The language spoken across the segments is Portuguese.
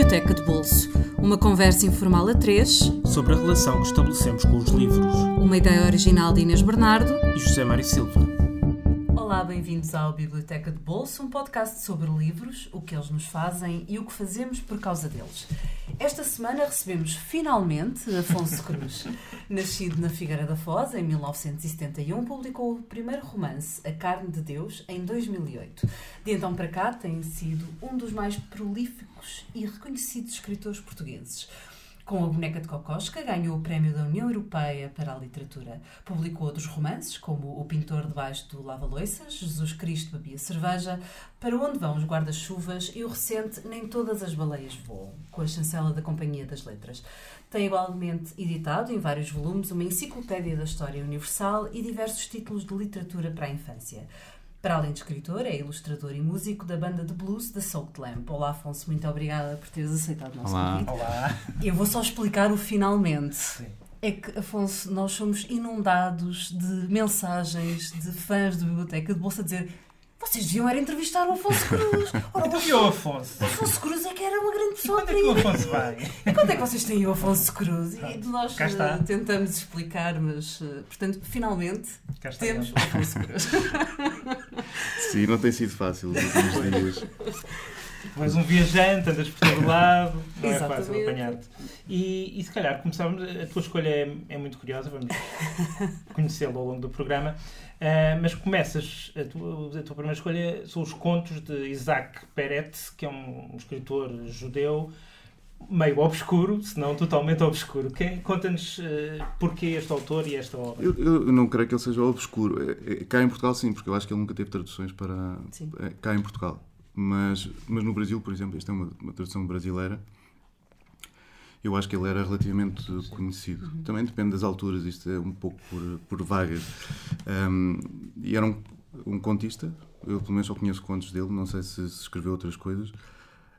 Biblioteca de Bolso. Uma conversa informal a três sobre a relação que estabelecemos com os livros. Uma ideia original de Inês Bernardo e José Mário Silva. Olá, bem-vindos ao Biblioteca de Bolso, um podcast sobre livros, o que eles nos fazem e o que fazemos por causa deles. Esta semana recebemos finalmente Afonso Cruz. Nascido na Figueira da Foz em 1971, publicou o primeiro romance, A Carne de Deus, em 2008. De então para cá tem sido um dos mais prolíficos e reconhecidos escritores portugueses. Com a Boneca de Cocosca, ganhou o Prémio da União Europeia para a Literatura. Publicou outros romances, como O Pintor debaixo do Lava-Loiças, Jesus Cristo bebia cerveja, Para onde vão os guarda-chuvas e o recente Nem todas as baleias voam, com a chancela da Companhia das Letras. Tem igualmente editado, em vários volumes, uma enciclopédia da história universal e diversos títulos de literatura para a infância. Para além de escritor, é ilustrador e músico da banda de blues The Soaked Lamp. Olá, Afonso, muito obrigada por teres aceitado o nosso Olá. convite. Olá. Eu vou só explicar o finalmente. Sim. É que, Afonso, nós somos inundados de mensagens de fãs da Biblioteca de Bolsa a dizer vocês deviam era entrevistar o Afonso Cruz. Ora, o E o Afonso? Afonso Cruz é que era uma grande pessoa Quando é que o. Afonso vai? E quando é que vocês têm o Afonso Cruz? E nós Cá está. eh, tentamos explicar, mas, eh, portanto, finalmente Cá está temos ele. o Afonso Cruz. Sim, não tem sido fácil nos últimos dias. Tu és um viajante, andas por todo lado, não é Exatamente. fácil apanhar-te. E, e se calhar começávamos, a tua escolha é, é muito curiosa, vamos conhecê-lo ao longo do programa, Ah, mas começas, a tua, a tua primeira escolha são os contos de Isaac Peretz, que é um escritor judeu meio obscuro, se não totalmente obscuro. Conta-nos ah, porquê este autor e esta obra. Eu, eu não creio que ele seja obscuro. É- é- Cá em Portugal, sim, porque eu acho que ele nunca teve traduções para. Sim. é, Cá em Portugal. Mas, mas no Brasil, por exemplo, isto é uma, uma tradução brasileira. Eu acho que ele era relativamente conhecido. Também depende das alturas, isto é um pouco por, por vagas. Um, e era um, um contista, eu pelo menos só conheço contos dele, não sei se, se escreveu outras coisas.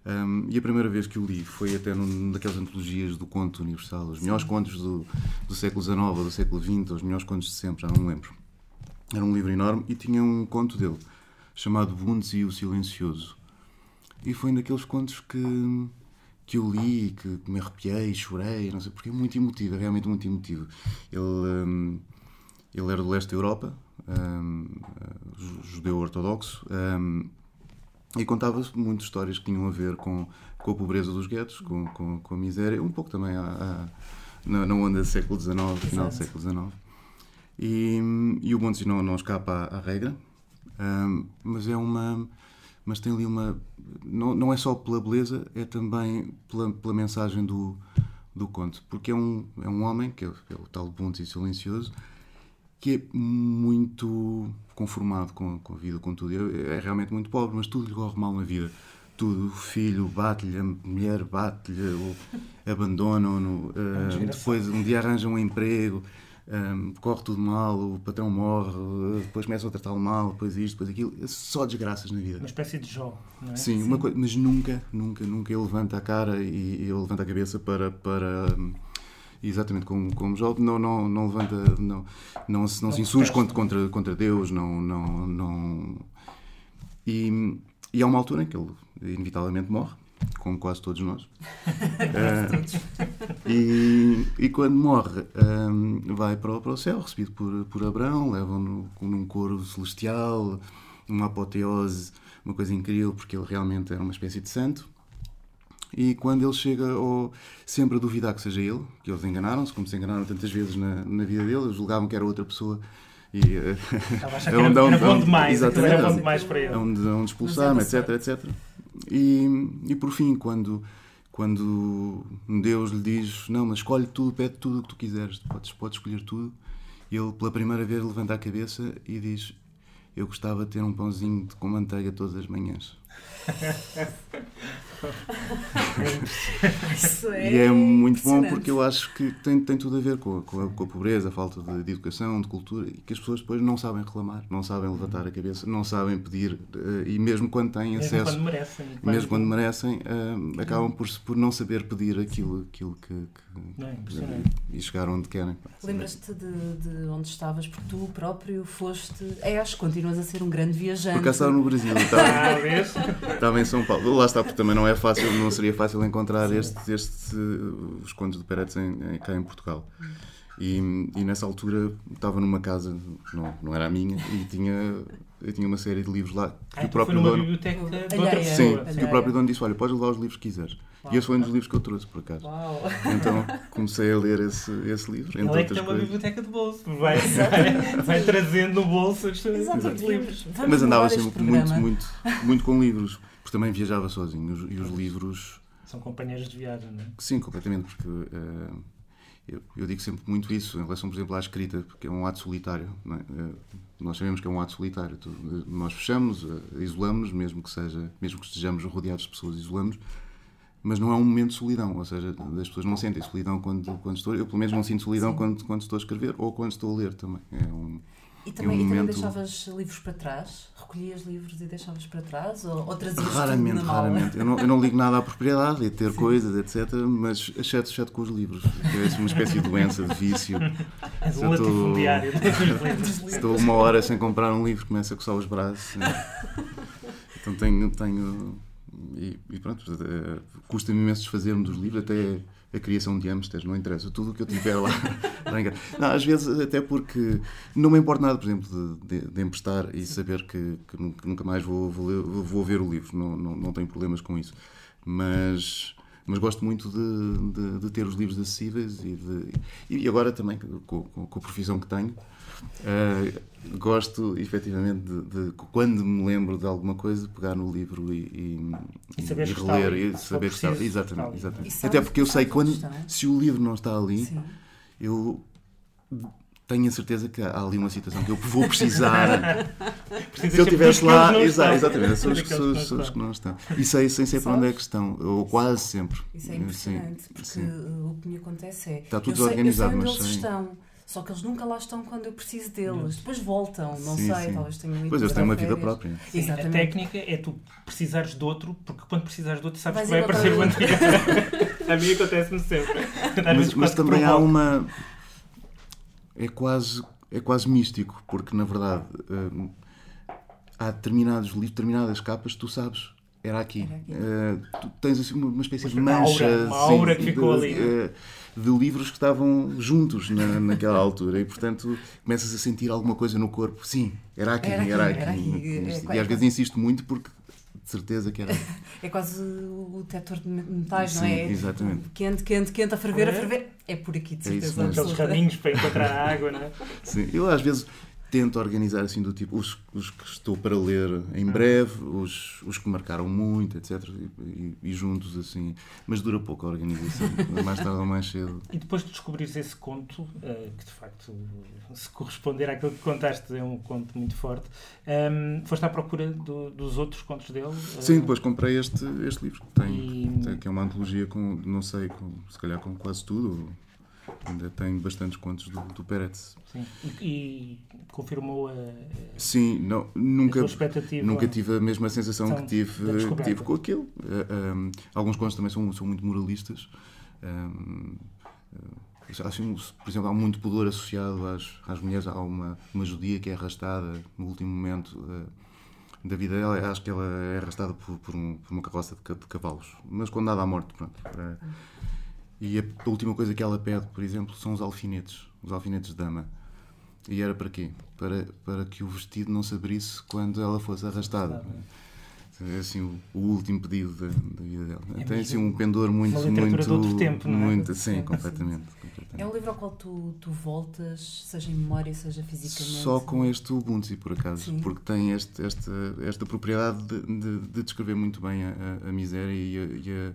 Um, e a primeira vez que o li foi até numa daquelas antologias do conto universal, os melhores contos do, do século XIX ou do século XX, os melhores contos de sempre, já não me lembro. Era um livro enorme e tinha um conto dele chamado Bundes e o Silencioso. E foi um daqueles contos que, que eu li, que me arrepiei, chorei, não sei porque, é muito emotivo, é realmente muito emotivo. Ele, hum, ele era do leste da Europa, ju- judeu ortodoxo, hum, e contava muitas histórias que tinham a ver com, com a pobreza dos guetos, com, com, com a miséria, um pouco também à- à- na, na onda do século XIX, final do século XIX. E, e o Bundes não, não escapa à, à regra, hum, mas é uma. Mas tem ali uma. Não, não é só pela beleza, é também pela, pela mensagem do, do conto. Porque é um, é um homem, que é, o- é o tal e silencioso, que é muito conformado com, com a vida, com tudo. É, é realmente muito pobre, mas tudo lhe corre mal na vida. Tudo, o filho bate-lhe, a mulher bate-lhe, abandonam-no, desgraçado. depois um dia arranja um emprego, eh, corre tudo mal, o patrão morre, eh, depois começam a tratá-lo mal, depois isto, depois aquilo. É só desgraças na vida. Uma espécie de Jó, não é? Sim, Uma coisa, mas nunca, nunca, nunca ele levanta a cara e, ele levanta a cabeça para. para hum, Exatamente como, como Jó, não, não, não levanta, não, não, se, não, se insurge contra, contra, contra Deus, não, não, não... E, e há uma altura em que ele inevitavelmente morre, como quase todos nós. Eh, e, e quando morre, hum, vai para o, para o céu, recebido por, por Abraão, levam-no com- num coro celestial, uma apoteose, uma coisa incrível, porque ele realmente era uma espécie de santo. E quando ele chega ao, sempre a duvidar que seja ele, que eles enganaram-se, como se enganaram tantas vezes na, na vida dele, eles julgavam que era outra pessoa e eh, Estava a achar É que era, onde- era onde- bom onde- demais, aquilo era bom exatamente. demais para ele. onde, onde expulsar-me, Mas etc, era etc. E, e por fim, quando, quando Deus lhe diz, não, mas escolhe tudo, pede tudo o que tu quiseres, podes, podes escolher tudo, ele pela primeira vez levanta a cabeça e diz, eu gostava de ter um pãozinho com manteiga todas as manhãs. Isso E é muito bom porque eu acho que tem, tem tudo a ver com a, com a- com a pobreza, a falta de, de educação, de cultura, e que as pessoas depois não sabem reclamar, não sabem levantar a cabeça, não sabem pedir, eh, e mesmo quando têm Mesmo acesso, quando merecem. mesmo quando merecem, eh, acabam por, por não saber pedir aquilo, aquilo que, que- Não é? Impressionante. e chegar onde querem. Lembras-te de, de onde estavas, porque tu próprio foste, és, continuas a ser um grande viajante. Por acaso estava no Brasil, Ah, estava, em São Paulo. Lá está, porque também não é fácil, não seria fácil encontrar este, este, os contos de Peretz em, em, cá em Portugal. E, e, nessa altura estava numa casa, não, não era a minha, e tinha, eu tinha uma série de livros lá. Que ah, o então próprio foi numa dono, biblioteca de outra pessoa. Sim, que o próprio dono disse: Olha, podes levar os livros que quiseres. Uau. E esse foi um dos livros que eu trouxe, por acaso. Uau. Então comecei a ler esse, esse livro. Ele é que tem uma biblioteca de bolso. Vai, vai, vai trazendo no bolso os livros. Vamos Mas andava sempre muito, muito, muito com livros, porque também viajava sozinho. E os, livros. São companheiros de viagem, não é? Sim, completamente, porque. Uh, eu, eu, digo sempre muito isso em relação, por exemplo, à escrita, porque é um ato solitário. É? Uh, nós sabemos que é um ato solitário. Nós fechamos, uh, isolamos, mesmo que seja, mesmo que estejamos rodeados de pessoas, isolamos mas não é um momento de solidão, ou seja, as pessoas não sentem solidão quando, quando estou. Eu, pelo menos, não sinto solidão quando, quando estou a escrever ou quando estou a ler também. É um, e também, é um e também deixavas livros para trás? Recolhias livros e deixavas para trás? Ou, ou trazias Raramente, raramente. Eu não, eu não ligo nada à propriedade, a ter Sim. coisas, etc. Mas exceto, exceto com os livros. É uma espécie de doença, de vício. És um latifundiário Estou uma hora sem comprar um livro, começo a coçar os braços. Então tenho. tenho e, e pronto, eh, custa-me imenso desfazer-me dos livros, até a criação de hamsters, não interessa, tudo o que eu tiver lá. não, às vezes, até porque não me importa nada, por exemplo, de, de, de emprestar e saber que, que, nunca mais vou, vou, vou ver o livro, não, não, não tenho problemas com isso. Mas mas gosto muito de, de, de, ter os livros acessíveis e, de, e agora também com, com, com a profissão que tenho uh, gosto efetivamente de, de, quando me lembro de alguma coisa pegar no livro e, e, e, saber e reler e saber que está exatamente, exatamente. até porque eu sei quando se o livro não está ali Sim. eu tenho a certeza que há ali uma situação que eu vou precisar. se eu estivesse lá, exa exatamente, são as pessoas que não estão. E sei, sei sempre para onde é que estão, ou quase sempre. Isso é impressionante, sim, porque sim. o que me acontece é. Está tudo organizado, mas sei. Estão. Só que eles nunca lá estão quando eu preciso deles. Depois voltam, não sim, sei, sim. talvez tenham ido Pois eles têm uma vida própria. Sim, Exatamente. A técnica é tu precisares de outro, porque quando precisares de outro sabes Vais que vai aparecer o anterior. a mim acontece-me sempre. Mas, mas também há uma é quase, é quase místico, porque na verdade uh, há determinados livros, determinadas capas, tu sabes, era aqui. Era aqui. Uh, tu tens assim uma, uma espécie de mancha aura, uma aura sim, que ficou de, ali. Uh, de livros que estavam juntos na, naquela altura e portanto começas a sentir alguma coisa no corpo. Sim, era aqui, era aqui. Era aqui. Era aqui. É, e às vezes insisto muito porque de certeza que era. é quase o detector de metais, Sim, não é? Exatamente. Quente, quente, quente, a ferver, a ferver. É por aqui, de é certeza. É Aqueles raminhos para encontrar a água, não é? Sim, eu às vezes tento organizar assim do tipo os, os que estou para ler em ah. breve, os, os que marcaram muito, etc. E, e, e juntos assim. Mas dura pouco a organização, mais tarde ou mais cedo. E depois de descobrires esse conto, uh, que de facto, se corresponder àquilo que contaste, é um conto muito forte, um, ehm, foste à procura do, dos outros contos dele? Sim, depois comprei este, este livro, que, tem, e... que é uma antologia com, não sei, com, se calhar com quase tudo Ainda tem bastantes contos do, do Peretz. Sim. E, e confirmou a, Sim, não, nunca, nunca tive a mesma sensação que tive, tive com aquilo. Uh, um, alguns contos também são, são muito moralistas. Um, uh, assim, por exemplo, há muito pudor associado às, às mulheres. Há uma, uma judia que é arrastada no último momento uh, da vida dela. Acho que ela é arrastada por, por, um, por uma carroça de, de, cavalos, mas condenada à morte. Pronto. E a última coisa que ela pede, por exemplo, são os alfinetes, os alfinetes de dama. E era para quê? Para, para que o vestido não se abrisse quando ela fosse arrastada. É assim o, o último pedido da, da vida dela. É Tem assim um pendor muito. Uma muito, de outro tempo, não é? Muito, sim, completamente, completamente. É um livro ao qual tu, tu voltas, seja em memória, seja fisicamente? Só com este Ubuntu, por acaso, sim. porque tem este, esta, esta propriedade de, de, de descrever muito bem a, a, a miséria e a, e a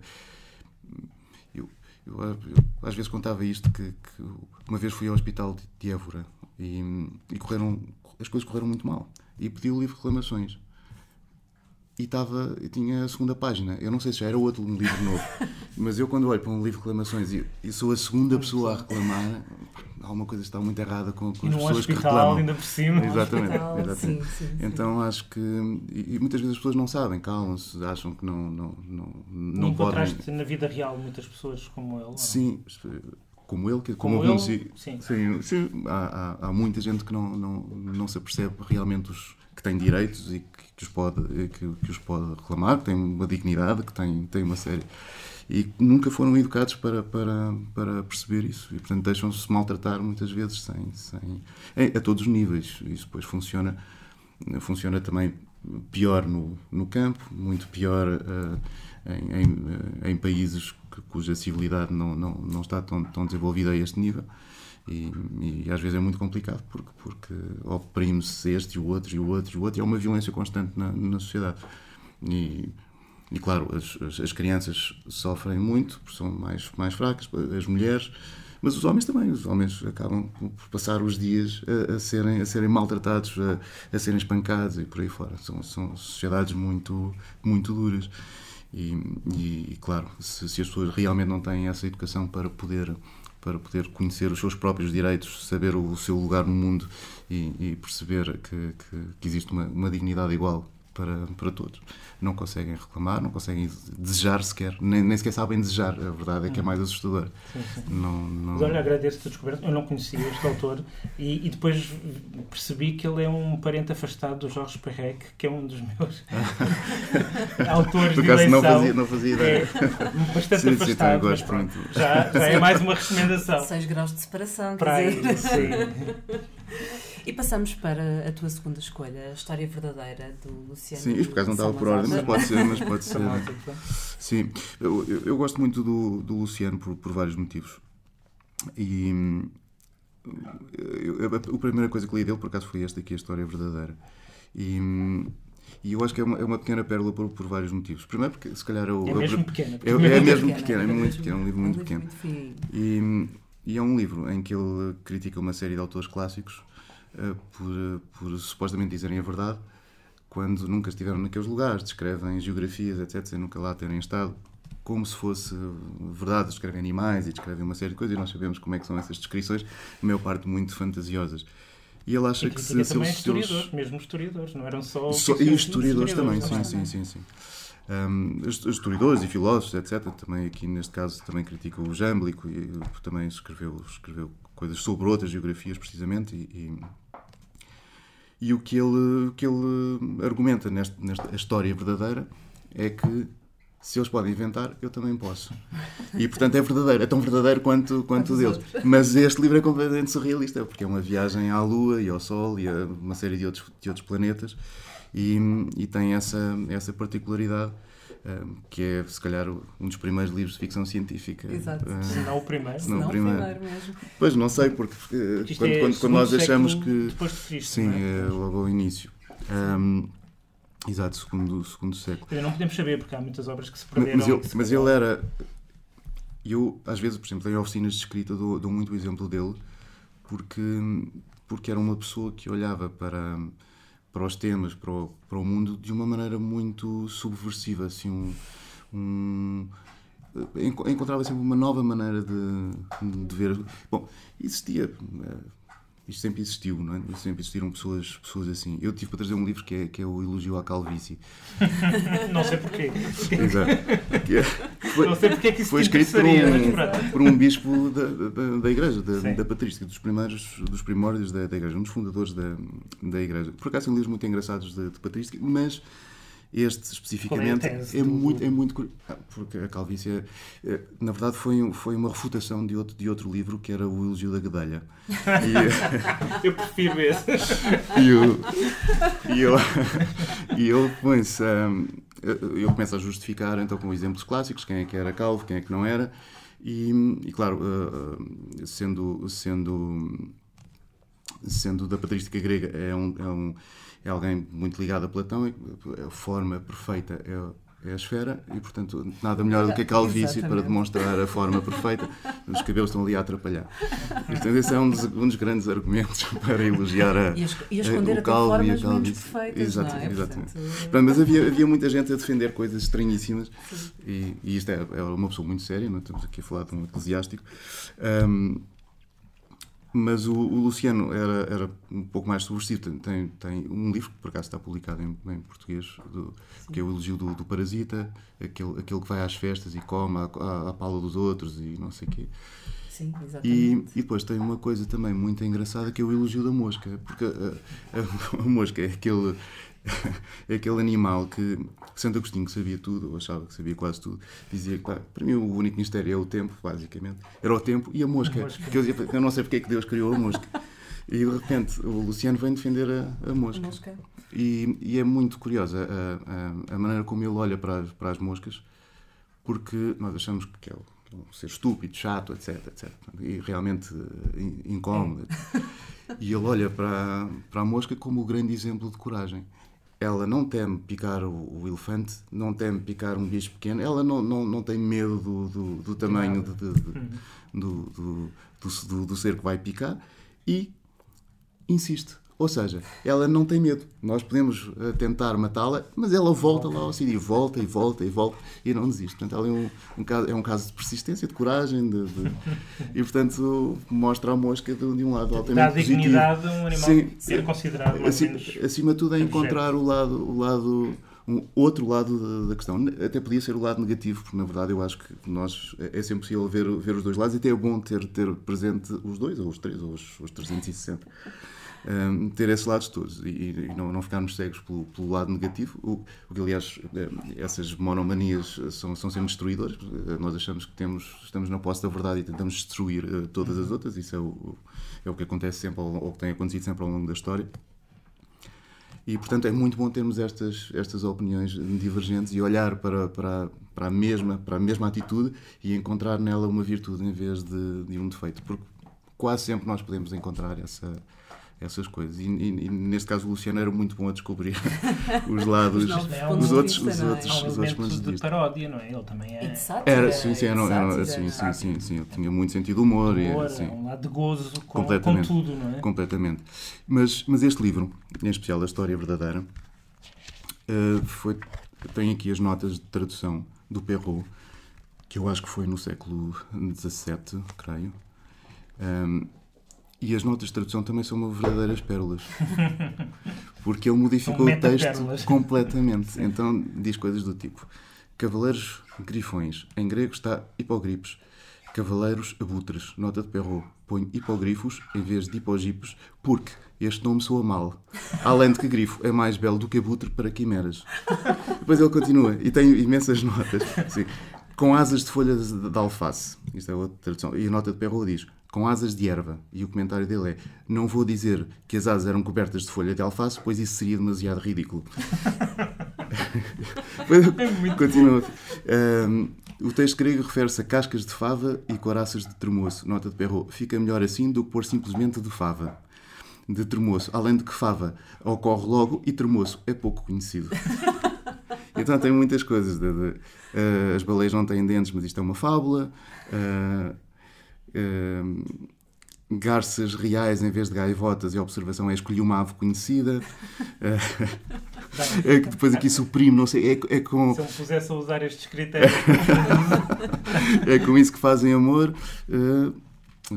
eu, eu, às vezes contava isto que, que, uma vez fui ao hospital de Évora e, e, correram, as coisas correram muito mal. E pedi o livro de reclamações. E estava, tinha a segunda página. Eu não sei se já era outro um livro novo, mas eu quando olho para um livro de reclamações e, e sou a segunda pessoa a reclamar, alguma coisa está muito errada com, com as pessoas hospital, que reclamam. ainda por cima. Exatamente. exatamente. Sim, sim, então acho que. E, e, muitas vezes as pessoas não sabem, calam-se, acham que não, não, não, não encontraste podem. na vida real muitas pessoas como ele? Sim, como ele, como, como ele, sim. sim. sim, sim há, há, há, muita gente que não, não, não se apercebe realmente os, que tem direitos e que, que os pode, que, que, os pode reclamar, que tem uma dignidade, que tem, tem uma série. E nunca foram educados para, para, para perceber isso. E, portanto, deixam-se maltratar muitas vezes sem, sem, a, todos os níveis. Isso depois funciona, funciona também pior no, no campo, muito pior uh, em, em, uh, em, países cuja civilidade não, não, não está tão, tão desenvolvida a este nível. E, e, às vezes é muito complicado porque, porque oprime-se este e o outro e o outro e o outro e é uma violência constante na, na sociedade. E, e claro, as, as, as, crianças sofrem muito porque são mais, mais fracas, as mulheres, mas os homens também. Os homens acabam por passar os dias a, a serem, a serem maltratados, a, a, serem espancados e por aí fora. São, são sociedades muito, muito duras. E, e, claro, se, se as pessoas realmente não têm essa educação para poder para poder conhecer os seus próprios direitos, saber o seu lugar no mundo e, e perceber que, que, que existe uma, uma, dignidade igual para, para todos. Não conseguem reclamar, não conseguem desejar sequer, nem, nem sequer sabem desejar. A verdade é que é mais assustador. Sim, sim. Não, não... Mas olha, agradeço-te a descoberta. Eu não conhecia este autor e, e, depois percebi que ele é um parente afastado do Jorge Perrec, que é um dos meus autores Por de eleição. Não fazia, não fazia ideia. É bastante sim, afastado. Sim, mas pronto, já, já é mais uma recomendação. 6 graus de separação. Para quer dizer. Sim. E passamos para a tua segunda escolha, a história verdadeira do Luciano. Sim, isto por acaso não estava por ordem, mas pode ser. Mas pode ser. Sim, eu, eu, eu, gosto muito do, do Luciano por, por vários motivos. E eu, a primeira coisa que li dele, por acaso, foi esta aqui, a história verdadeira. E, e eu acho que é uma, é uma pequena pérola por, por, vários motivos. Primeiro, porque se calhar eu. É mesmo pequena. É, é, é mesmo pequena, é muito pequeno, é um livro muito pequeno. E, e é um livro em que ele critica uma série de autores clássicos por, por supostamente dizerem a verdade, quando nunca estiveram naqueles lugares, descrevem geografias, etc., sem nunca lá terem estado, como se fosse verdade, descrevem animais e descrevem uma série de coisas, e nós sabemos como é que são essas descrições, a maior parte muito fantasiosas. E ele acha e que se, também se historiadores, mesmo historiadores, não eram só. So, e historiadores, historiadores também, também, sim, sim, sim. sim. Um, historiadores e filósofos, etc. Também aqui neste caso também critica o Jâmblico e também escreveu, escreveu coisas sobre outras geografias precisamente e, e, e o que ele, que ele argumenta nesta, nesta história verdadeira é que se eles podem inventar, eu também posso. E portanto é verdadeiro, é tão verdadeiro quanto, quanto o deles. Mas este livro é completamente surrealista, porque é uma viagem à Lua e ao Sol e a uma série de outros, de outros planetas e, e tem essa, essa particularidade. Um, que é, se calhar, um dos primeiros livros de ficção científica. Exato. Uh, se não o primeiro. Se não, o primeiro. primeiro mesmo. Pois, não sei, porque, porque quando, é quando, quando nós achamos que. Depois de Cristo, sim, é? é logo ao início. Um, exato, segundo, segundo século. Não podemos saber, porque há muitas obras que se perderam. Mas, ele, mas ele era. Eu, às vezes, por exemplo, em oficinas de escrita, dou, dou muito o exemplo dele, porque, porque era uma pessoa que olhava para para os temas, para o, para o mundo, de uma maneira muito subversiva, assim, um, um encontrava sempre uma nova maneira de, de ver. Bom, existia eh, isto sempre existiu, não é? Sempre existiram pessoas, pessoas assim. Eu tive para trazer um livro que é, que é o Elogio à Calvície. não sei porquê. Exato. É, foi, não sei porque é que isso foi escrito por um, por um bispo da, da, da Igreja, da, da patrística, dos primeiros, dos primórdios da, da Igreja, um dos fundadores da, da Igreja. Por acaso são livros muito engraçados de, de patrística, mas este especificamente é, é, muito, é muito ah, porque a calvície é, na verdade foi, foi uma refutação de outro, de outro livro que era o Elogio da Gadelha. E, eu prefiro esse. E eu, e eu, e eu põe-se um, eu começo a justificar então com exemplos clássicos quem é que era calvo, quem é que não era e, e claro, uh, sendo sendo sendo da patrística grega é um, é um é alguém muito ligado a Platão, a forma perfeita é, é a esfera e, portanto, nada melhor do que a calvície para demonstrar a forma perfeita. Os cabelos estão ali a atrapalhar. E, portanto, esse é um dos, um dos grandes argumentos para elogiar a, e a, e a esconder a, o calvo e a calvície. Exato, é? Exatamente. Portanto... Mas havia, havia muita gente a defender coisas estranhíssimas e, e isto é, é, uma pessoa muito séria, não estamos aqui a falar de um eclesiástico. Um, mas o, o, Luciano era, era um pouco mais subversivo. Tem, tem um livro que por acaso está publicado em, em português, do, que é o Elogio do, do, Parasita, aquele, aquele que vai às festas e come à, à, pala dos outros e não sei o quê. Sim, E, exatamente. e depois tem uma coisa também muito engraçada que é o elogio da mosca, porque a, a- a mosca é aquele, aquele animal que Santo Agostinho, que sabia tudo, ou achava que sabia quase tudo, dizia que pá, para mim o único mistério é o tempo, basicamente. Era o tempo e a mosca. A mosca. Que eu, dizia, eu não sei porque é que Deus criou a mosca. E de repente o Luciano vem defender a, a mosca. Mosca. E, e é muito curiosa a, a, a maneira como ele olha para as, para as moscas, porque nós achamos que é, é um ser estúpido, chato, etc, etc. E realmente eh, in- incómodo. E ele olha para, para a mosca como o grande exemplo de coragem. Ela não teme picar o, o elefante, não teme picar um bicho pequeno, ela não, não, não tem medo do, do, do tamanho de- de- de- do, do, do, do, do ser que vai picar e insiste. Ou seja, ela não tem medo. Nós podemos eh, tentar matá-la, mas ela volta lá ao sítio e volta e volta e volta e não desiste. Portanto, ela é um, um caso, é um caso de persistência, de coragem de, de- e, portanto, mostra a mosca de, de um lado Dá altamente positivo. dignidade a um animal Sim. ser considerado Acima, acima de tudo é objeto. encontrar o lado, o lado um outro lado da, da questão. Até podia ser o lado negativo, porque na verdade eu acho que nós é é sempre possível ver, ver os dois lados e até é bom ter, ter presente os dois, ou os três, ou os, os 360. Um, ter esses lados todos e, e não, não ficarmos cegos pelo, pelo lado negativo, o, o que aliás eh, essas monomanias são, são sempre destruidoras. Eh, Nós achamos que temos, estamos na posse da verdade e tentamos destruir eh, todas as outras, isso é o, é o que acontece sempre, ou que tem acontecido sempre ao longo da história. E, portanto, é muito bom termos estas, estas opiniões divergentes e olhar para, para, para, a mesma, para a mesma atitude e encontrar nela uma virtude em vez de, de um defeito. Porque quase sempre nós podemos encontrar essa, essas coisas. E, e- e, neste caso o Luciano era muito bom a descobrir os lados, Os novos É, os outros, vista, os é? outros, um os outros pontos de paródia, não é? Ele também E é. Era, sim, sim, e era, era, sim, sim, sim, sim, ele tinha muito sentido de humor. e, humor, sim. é um lado de gozo com, com Completamente. tudo, não é? Completamente. Mas, mas este livro, em especial a História Verdadeira, eh, foi, tem aqui as notas de tradução do Perrault, que eu acho que foi no século XVII, creio. Ahm, e as notas de tradução também são uma verdadeiras pérolas. Porque ele modificou o texto completamente. Então diz coisas do tipo: Cavaleiros grifões, em grego está hipogripes. Cavaleiros abutres, nota de Perrault. Põe hipogrifos em vez de hipogipes, porque este nome soa mal. Além de que grifo é mais belo do que abutre para quimeras. Depois ele continua e tem imensas notas. Sim. Com asas de folhas de de alface. Isto é outra tradução. E a nota de Perrault diz: com asas de erva. E o comentário dele é: não vou dizer que as asas eram cobertas de folha de alface, pois isso seria demasiado ridículo. Ele Continua. Ahm, o texto grego refere-se a cascas de fava e coraças de tremoço. Nota de Perrault. Fica melhor assim do que pôr simplesmente de fava. De tremoço. Além de que fava ocorre logo e tremoço é pouco conhecido. Então tem muitas coisas. de- de, eh, as baleias não têm dentes, mas isto é uma fábula. Eh, garças reais em vez de gaivotas e a observação é escolhi uma ave conhecida. Eh, é que depois aqui suprime, não sei, é, é com, Se ele pusesse a usar estes critérios, é com isso que fazem amor. Uh,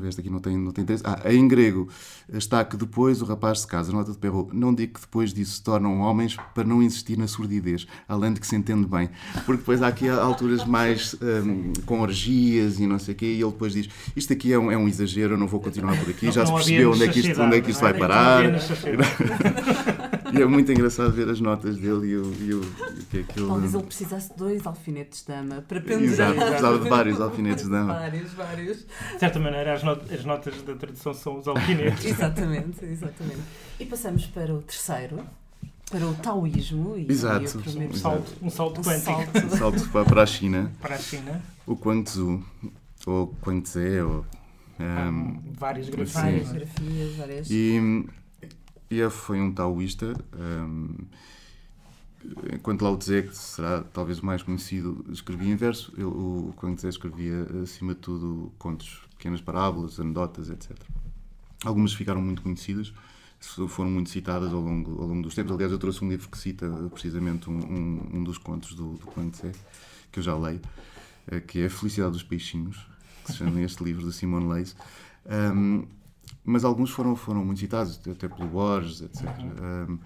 este aqui não tem, não tem interesse. Ah, em grego está que depois o rapaz se casa. Nota de Perrault. Não digo que depois disso se tornam homens para não insistir na surdidez, além de que se entende bem. Porque depois há aqui alturas mais um, com orgias e não sei o quê, e ele depois diz: Isto aqui é um, é um exagero, eu não vou continuar por aqui, já se não percebeu onde é que isto, onde é que isto vai não parar. E é muito engraçado ver as notas dele e o, e o, e o que é que ele. Talvez ele precisasse de dois alfinetes de dama para Exato, pendurar. precisava de vários alfinetes de dama. Vários, vários. De certa maneira, as, not- as notas da tradução são os alfinetes. Exatamente, exatamente. E passamos para o terceiro, para o taoísmo. E Exato. e o primeiro Um salto, um salto um quântico salto. Salto para- para a China. para a China. o Guangzhou, ou Guangzhou, ou, Há um, várias sim. grafias. Várias grafias, várias. e, ele foi um taoísta, um, enquanto Lao Tse, que será talvez o mais conhecido, escrevia em verso, ele, o Guangzhou escrevia, acima de tudo, contos, pequenas parábolas, anedotas, etc. Algumas ficaram muito conhecidas, foram muito citadas ao longo, ao longo dos tempos. Aliás, eu trouxe um livro que cita precisamente um, um, um dos contos do, do Guangzhou, que eu já leio, eh, que é A Felicidade dos Peixinhos, que se chama este livro de Simone Leys. Um, mas alguns foram, foram muito citados, até pelo Borges, etc. Um,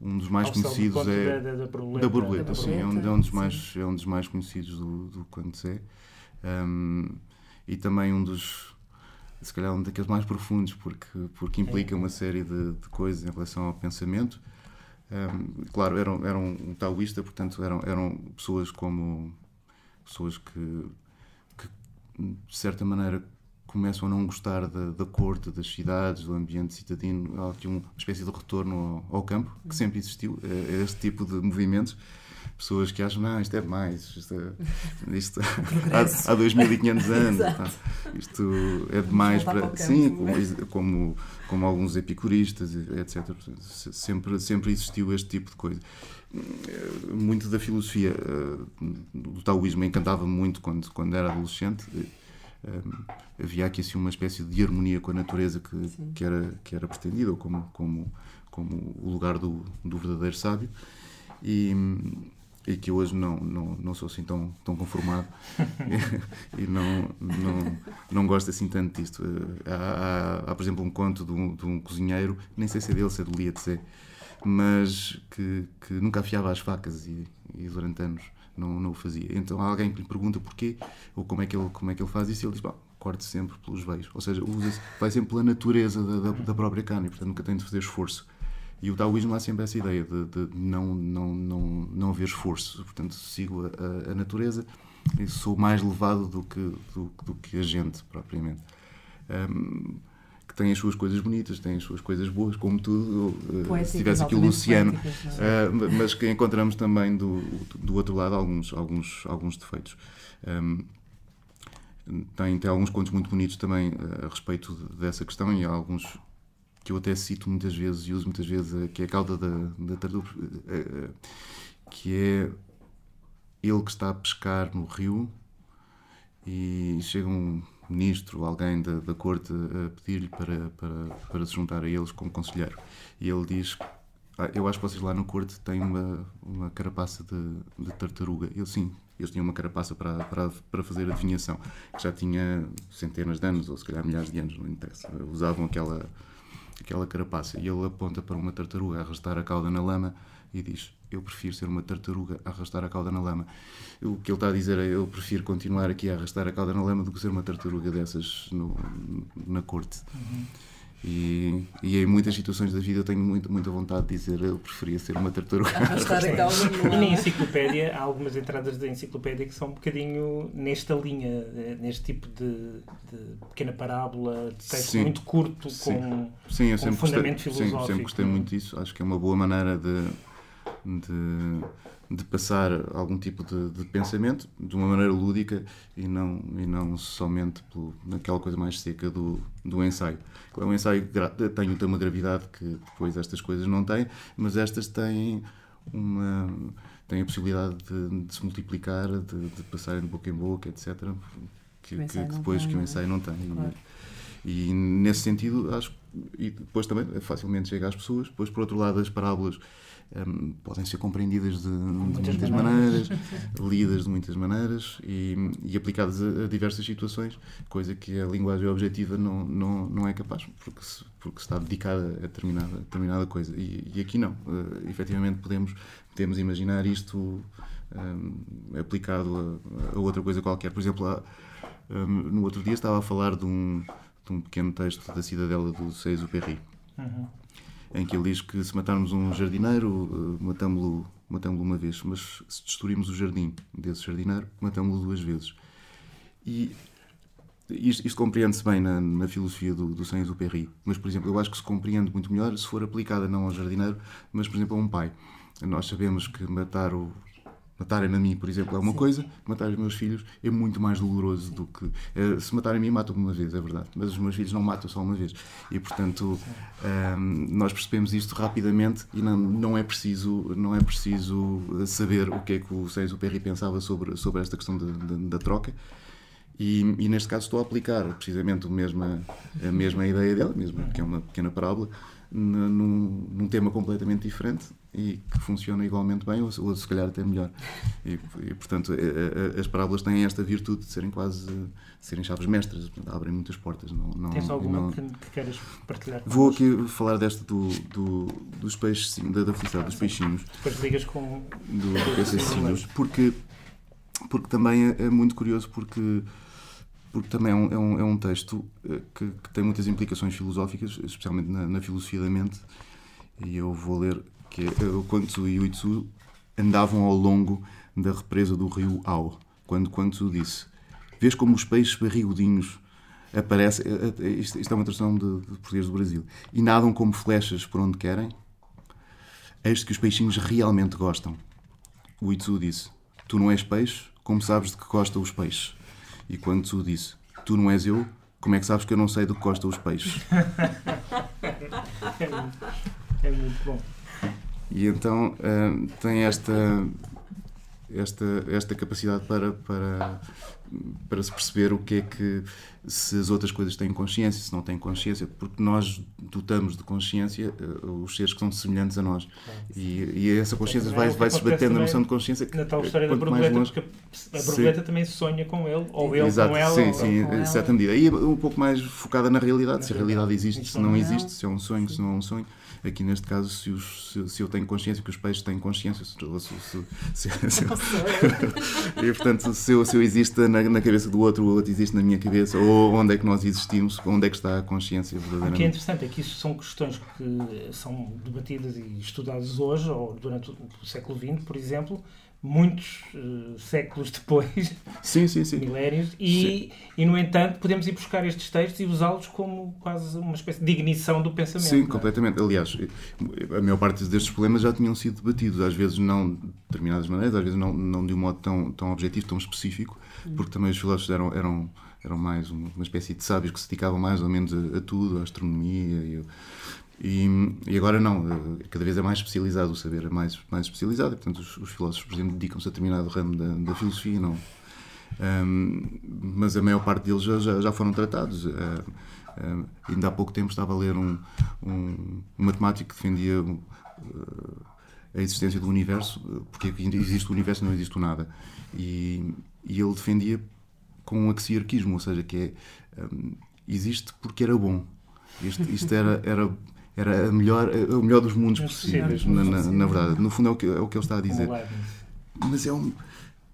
um dos mais conhecidos é. da, da, borboleta. Da borboleta, sim, é um, é um dos sim. mais, é um dos mais conhecidos do, do Guangzhou. Um, e também um dos, se calhar um daqueles mais profundos, porque, porque implica uma série de, de coisas em relação ao pensamento. Um, claro, eram, eram um taoísta, portanto, eram, eram pessoas como pessoas que, que, de certa maneira, começam a não gostar da, da corte, das cidades, do ambiente citadino. Há aqui uma espécie de retorno ao, ao campo, que sempre existiu, é este tipo de movimentos pessoas que acham, não, isto é demais, isto, é, isto há, há 2500 anos, tá, isto é demais para. Sim, como, como, como, alguns epicuristas, etc. Sempre, sempre existiu este tipo de coisa. Muito da filosofia eh, do taoísmo encantava muito quando, quando era adolescente. Eh, havia aqui assim uma espécie de harmonia com a natureza que, que, era, que era pretendida, como, como, como o lugar do, do verdadeiro sábio. E, e que hoje não, não, não sou assim tão, tão conformado e, não, não, não gosto assim tanto disto. Eh, há, há, há por exemplo, um conto de um, de um, cozinheiro, nem sei se é dele, se é do Lia Tse, mas que, que nunca afiava as facas e, e durante anos não, não o fazia. Então alguém lhe pergunta porquê ou como é que ele, como é que ele faz isso e ele diz: Bom, corte sempre pelos veios. Ou seja, usa vai sempre pela natureza da, da, da própria carne, portanto nunca tem de fazer esforço. E o taoísmo há sempre essa ideia de, de não, não, não, não haver esforço. Portanto, sigo a, a, natureza e sou mais levado do que, do, do que a gente, propriamente. Um, que tem as suas coisas bonitas, tem as suas coisas boas, como tudo. Poéticas, se tivesse aqui o Luciano, uh, mas que encontramos também do, do outro lado alguns, alguns, alguns defeitos. Um, tem, tem alguns contos muito bonitos também a respeito dessa questão e há alguns que eu até cito muitas vezes e uso muitas vezes, eh, que é a cauda da, da tartaruga, eh, eh, que é ele que está a pescar no rio e chega um ministro, alguém da, da corte, a pedir-lhe para, para, para se juntar a eles como conselheiro. E ele diz: ah, Eu acho que vocês lá no corte têm uma, uma carapaça de, de tartaruga. Eu, sim, eles tinham uma carapaça para, para, para fazer adivinhação, que já tinha centenas de anos, ou se calhar milhares de anos, não interessa. Usavam aquela aquela carapaça. E ele aponta para uma tartaruga a arrastar a cauda na lama e diz: Eu prefiro ser uma tartaruga a arrastar a cauda na lama. O que ele está a dizer é: Eu prefiro continuar aqui a arrastar a cauda na lama do que ser uma tartaruga dessas no, na corte. Uhum. E, e, em muitas situações da vida eu tenho muito, muita vontade de dizer eu preferia ser uma tartaruga. Arrastar a cauda E na enciclopédia, há algumas entradas da enciclopédia que são um bocadinho nesta linha, eh, neste tipo de, de pequena parábola, de texto sim, muito curto, sim. com, sim, eu sempre um fundamento gostei, filosófico. Sim, sempre gostei muito disso. Acho que é uma boa maneira de, de de passar algum tipo de, de, pensamento de uma maneira lúdica e não, e não somente pelo, naquela coisa mais seca do, do ensaio. O ensaio tem, tem uma gravidade que depois estas coisas não têm, mas estas têm uma têm a possibilidade de, de se multiplicar, de, de passarem de boca em boca, etc. Que, que, que depois tem, que o ensaio não tem. Claro. E, e, nesse sentido, acho e depois também facilmente chega às pessoas. Depois, por outro lado, as parábolas um, podem ser compreendidas de, de muitas, muitas maneiras, lidas de muitas maneiras e, e aplicadas a, a, diversas situações, coisa que a linguagem objetiva não, não, não é capaz, porque, se, porque está dedicada a determinada, determinada coisa. E, e aqui não. Uh, efetivamente podemos, podemos imaginar isto um, aplicado a, a, outra coisa qualquer. Por exemplo, há, um, no outro dia estava a falar de um, de um pequeno texto da Cidadela do Seis Perry. Uhum em que ele diz que se matarmos um jardineiro, eh, matamos-lo matamos uma vez, mas se destruirmos o jardim desse jardineiro, matamos-lo duas vezes. E isto, isto compreende-se bem na, na, filosofia do, do Saint-Exupéry, mas, por exemplo, eu acho que se compreende muito melhor se for aplicada não ao jardineiro, mas, por exemplo, a um pai. Nós sabemos que matar o, Matarem a mim, por exemplo, é uma Sim. coisa, matar os meus filhos é muito mais doloroso do que. Uh, se matarem a mim, matam-me uma vez, é verdade, mas os meus filhos não matam só uma vez. E, portanto, um, ehm, nós percebemos isto rapidamente e não, não, é preciso, não é preciso saber o que é que o Sérgio Perry pensava sobre, sobre esta questão da troca. E, e, neste caso estou a aplicar precisamente a mesma, a mesma ideia dele, mesmo, que é uma pequena parábola, num, num tema completamente diferente e que funciona igualmente bem, ou, ou se calhar até melhor. E, e portanto, a, a, as parábolas têm esta virtude de serem quase de serem chaves mestras, portanto, abrem muitas portas. Não, não, Tens alguma não... que, que queiras partilhar? Vou aqui falar desta do, do, dos peixes, da, da felicidade, dos peixinhos. Depois ligas com. Do, do porque, porque também é, é muito curioso, porque porque também é um, é um, é texto eh, que, que, tem muitas implicações filosóficas, especialmente na, na, filosofia da mente. E eu vou ler que é, Quan Tzu e Tzu andavam ao longo da represa do rio Ao, quando Quan Tzu disse: Vês como os peixes barrigudinhos aparecem. Eh, eh, isto, isto é uma tradução de, de português do Brasil. E nadam como flechas por onde querem. Eis que os peixinhos realmente gostam. O Itsu disse: Tu não és peixe, como sabes de que gostam os peixes? E quando Tsu disse: Tu não és eu, como é que sabes que eu não sei do que gostam os peixes? é muito bom. E então uh, tem esta, esta, esta capacidade para, para, para se perceber o que é que se as outras coisas têm consciência, se não têm consciência, porque nós dotamos de consciência uh, os seres que são semelhantes a nós. E, e essa consciência vai, vai se batendo na noção de consciência. Na tal história da borboleta, porque a borboleta sim. também sonha com ele, ou ele Exato, com ela. Sim, sim, em certa medida. E um pouco mais focada na realidade, se a realidade existe, se não existe, se é um sonho, se não é um sonho. Aqui neste caso, se, os, se, se, eu tenho consciência que os peixes têm consciência, se, se, se e portanto, se eu, se eu existo na, na, cabeça do outro, o outro existe na minha cabeça, ou onde é que nós existimos, onde é que está a consciência verdadeiramente. O que é interessante é que isso são questões que são debatidas e estudadas hoje, ou durante o século XX, por exemplo, muitos uh, séculos depois, sim, sim, sim. milénios, e, e no entanto podemos ir buscar estes textos e usá-los como quase uma espécie de ignição do pensamento. Sim, é? completamente. Aliás, a maior parte destes problemas já tinham sido debatidos, às vezes não de determinadas maneiras, às vezes não, não de um modo tão, tão objetivo, tão específico, hum. porque também os filósofos eram, eram, eram mais uma espécie de sábios que se dedicavam mais ou menos a, a tudo, à astronomia e e, e, agora não, eh, cada vez é mais especializado, o saber é mais, mais especializado, e, portanto os, os filósofos, por exemplo, dedicam-se a determinado ramo da, da filosofia, não. Um, mas a maior parte deles já, já, já foram tratados. Uh, uh, ainda há pouco tempo estava a ler um, um, um matemático que defendia uh, a existência do universo, porque existe o universo e não existe o nada. E, e ele defendia com um axiarquismo, ou seja, que é existe porque era bom. Isto, isto era, era era a melhor, o melhor dos mundos possíveis, na, na, na, verdade. No fundo é o, que, é o que ele está a dizer. Mas é um.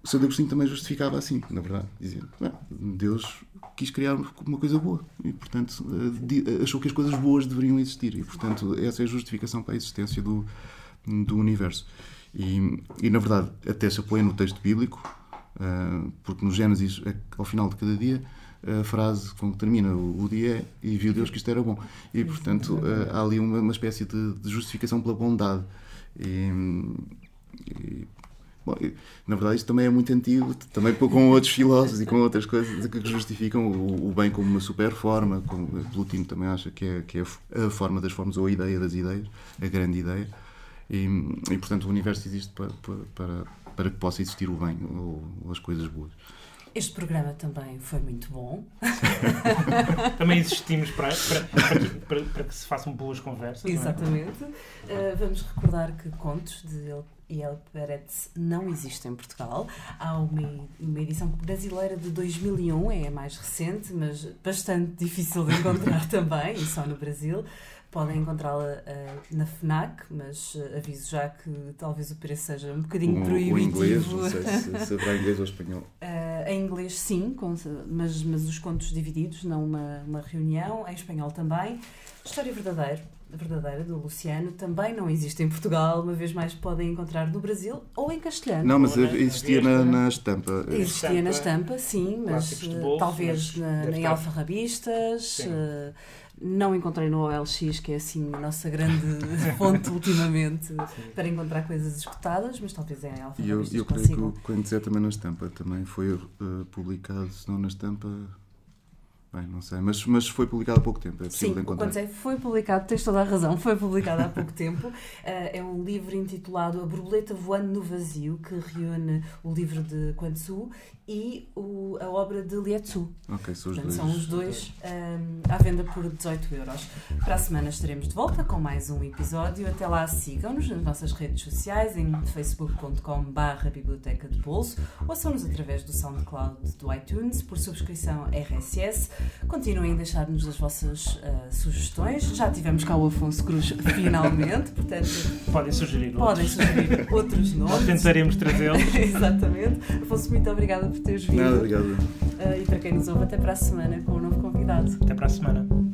O Sr. Agostinho também justificava assim, na verdade. Dizia: Deus quis criar uma coisa boa e, portanto, eh, achou que as coisas boas deveriam existir. E, portanto, essa é a justificação para a existência do, do universo. E, e na verdade, até se apoia no texto bíblico, uh, porque no Gênesis, ao final de cada dia, a frase com que termina o, dia e viu Deus que isto era bom. E, portanto, eh, há ali uma, uma espécie de, de, justificação pela bondade. E, e, bom, na verdade, isto também é muito antigo, também com outros filósofos e com outras coisas que justificam o, o bem como uma super forma. Como, Plutino também acha que é, que é a forma das formas ou a ideia das ideias, a grande ideia. E, e portanto, o universo existe para, para, para que possa existir o bem ou, ou as coisas boas. Este programa também foi muito bom. também existimos para, para, para, para, para que se façam boas conversas. É? Exatamente. É? Uh, vamos recordar que contos de El Peretz não existem em Portugal. Há uma, uma edição brasileira de 2001, é a mais recente, mas bastante difícil de encontrar também, e só no Brasil. Podem encontrá-la uh, na FNAC, mas uh, aviso já que talvez o preço seja um bocadinho proibitivo. O inglês, não sei se, se haverá inglês ou espanhol. Uh, em inglês, sim, com, mas, mas os contos divididos, não uma, uma reunião. Em espanhol também. História verdadeira, verdadeira do Luciano também não existe em Portugal, uma vez mais podem encontrar no Brasil ou em castelhano. Não, mas existia na, na, estampa. Existia na estampa, sim, mas bolso, talvez mas na, em alfarrabistas. Uh, não encontrei no OLX, que é assim a nossa grande fonte ultimamente Sim. para encontrar coisas escutadas, mas talvez é em alfa. E eu, eu creio que o Quando também na estampa também foi uh, publicado, se não na estampa, Bem, não sei, mas, mas foi publicado há pouco tempo, é possível Sim, encontrar. Sim, foi publicado, tens toda a razão, foi publicado há pouco tempo. Uh, é um livro intitulado A Borboleta Voando no Vazio, que reúne o livro de Quantzu e o, a obra de Lietzu. Ok, são os Portanto, dois. São os dois um, à venda por 18 euros. Para a semana estaremos de volta com mais um episódio. Até lá, sigam-nos nas nossas redes sociais, em facebook.com.br Biblioteca de Bolso, ou são-nos através do SoundCloud do iTunes, por subscrição RSS Continuem a deixar-nos as vossas uh, sugestões. Já tivemos cá o Afonso Cruz finalmente, portanto. Podem sugerir podem outros. sugerir outros nomes. Nós tentaremos trazê-los. Exatamente. Afonso, muito obrigada por teres vindo. Nada, obrigado. Uh, e para quem nos ouve, até para a semana com um novo convidado. Até para a semana.